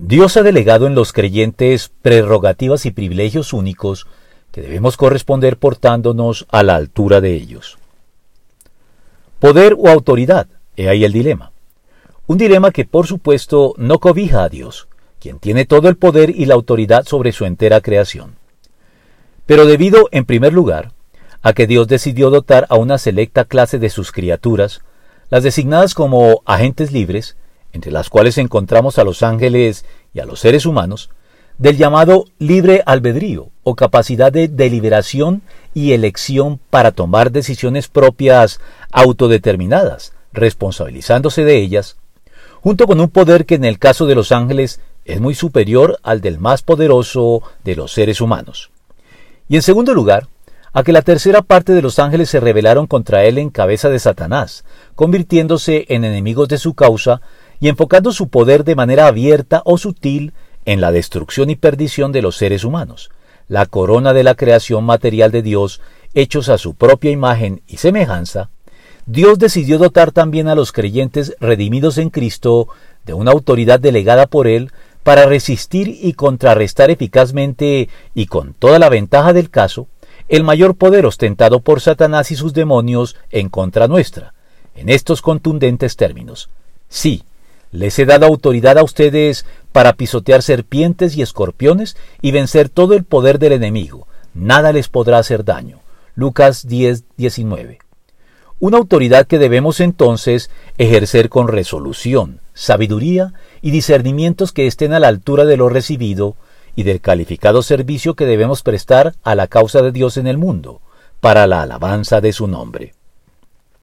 Dios ha delegado en los creyentes prerrogativas y privilegios únicos que debemos corresponder portándonos a la altura de ellos. Poder o autoridad, he ahí el dilema. Un dilema que por supuesto no cobija a Dios, quien tiene todo el poder y la autoridad sobre su entera creación. Pero debido, en primer lugar, a que Dios decidió dotar a una selecta clase de sus criaturas, las designadas como agentes libres, entre las cuales encontramos a los ángeles y a los seres humanos, del llamado libre albedrío o capacidad de deliberación y elección para tomar decisiones propias autodeterminadas, responsabilizándose de ellas, junto con un poder que en el caso de los ángeles es muy superior al del más poderoso de los seres humanos. Y en segundo lugar, a que la tercera parte de los ángeles se rebelaron contra él en cabeza de Satanás, convirtiéndose en enemigos de su causa y enfocando su poder de manera abierta o sutil en la destrucción y perdición de los seres humanos, la corona de la creación material de Dios, hechos a su propia imagen y semejanza, Dios decidió dotar también a los creyentes redimidos en Cristo de una autoridad delegada por Él para resistir y contrarrestar eficazmente y con toda la ventaja del caso el mayor poder ostentado por Satanás y sus demonios en contra nuestra, en estos contundentes términos. Sí, les he dado autoridad a ustedes para pisotear serpientes y escorpiones y vencer todo el poder del enemigo. Nada les podrá hacer daño. Lucas 10, 19. Una autoridad que debemos entonces ejercer con resolución, sabiduría y discernimientos que estén a la altura de lo recibido y del calificado servicio que debemos prestar a la causa de Dios en el mundo, para la alabanza de su nombre.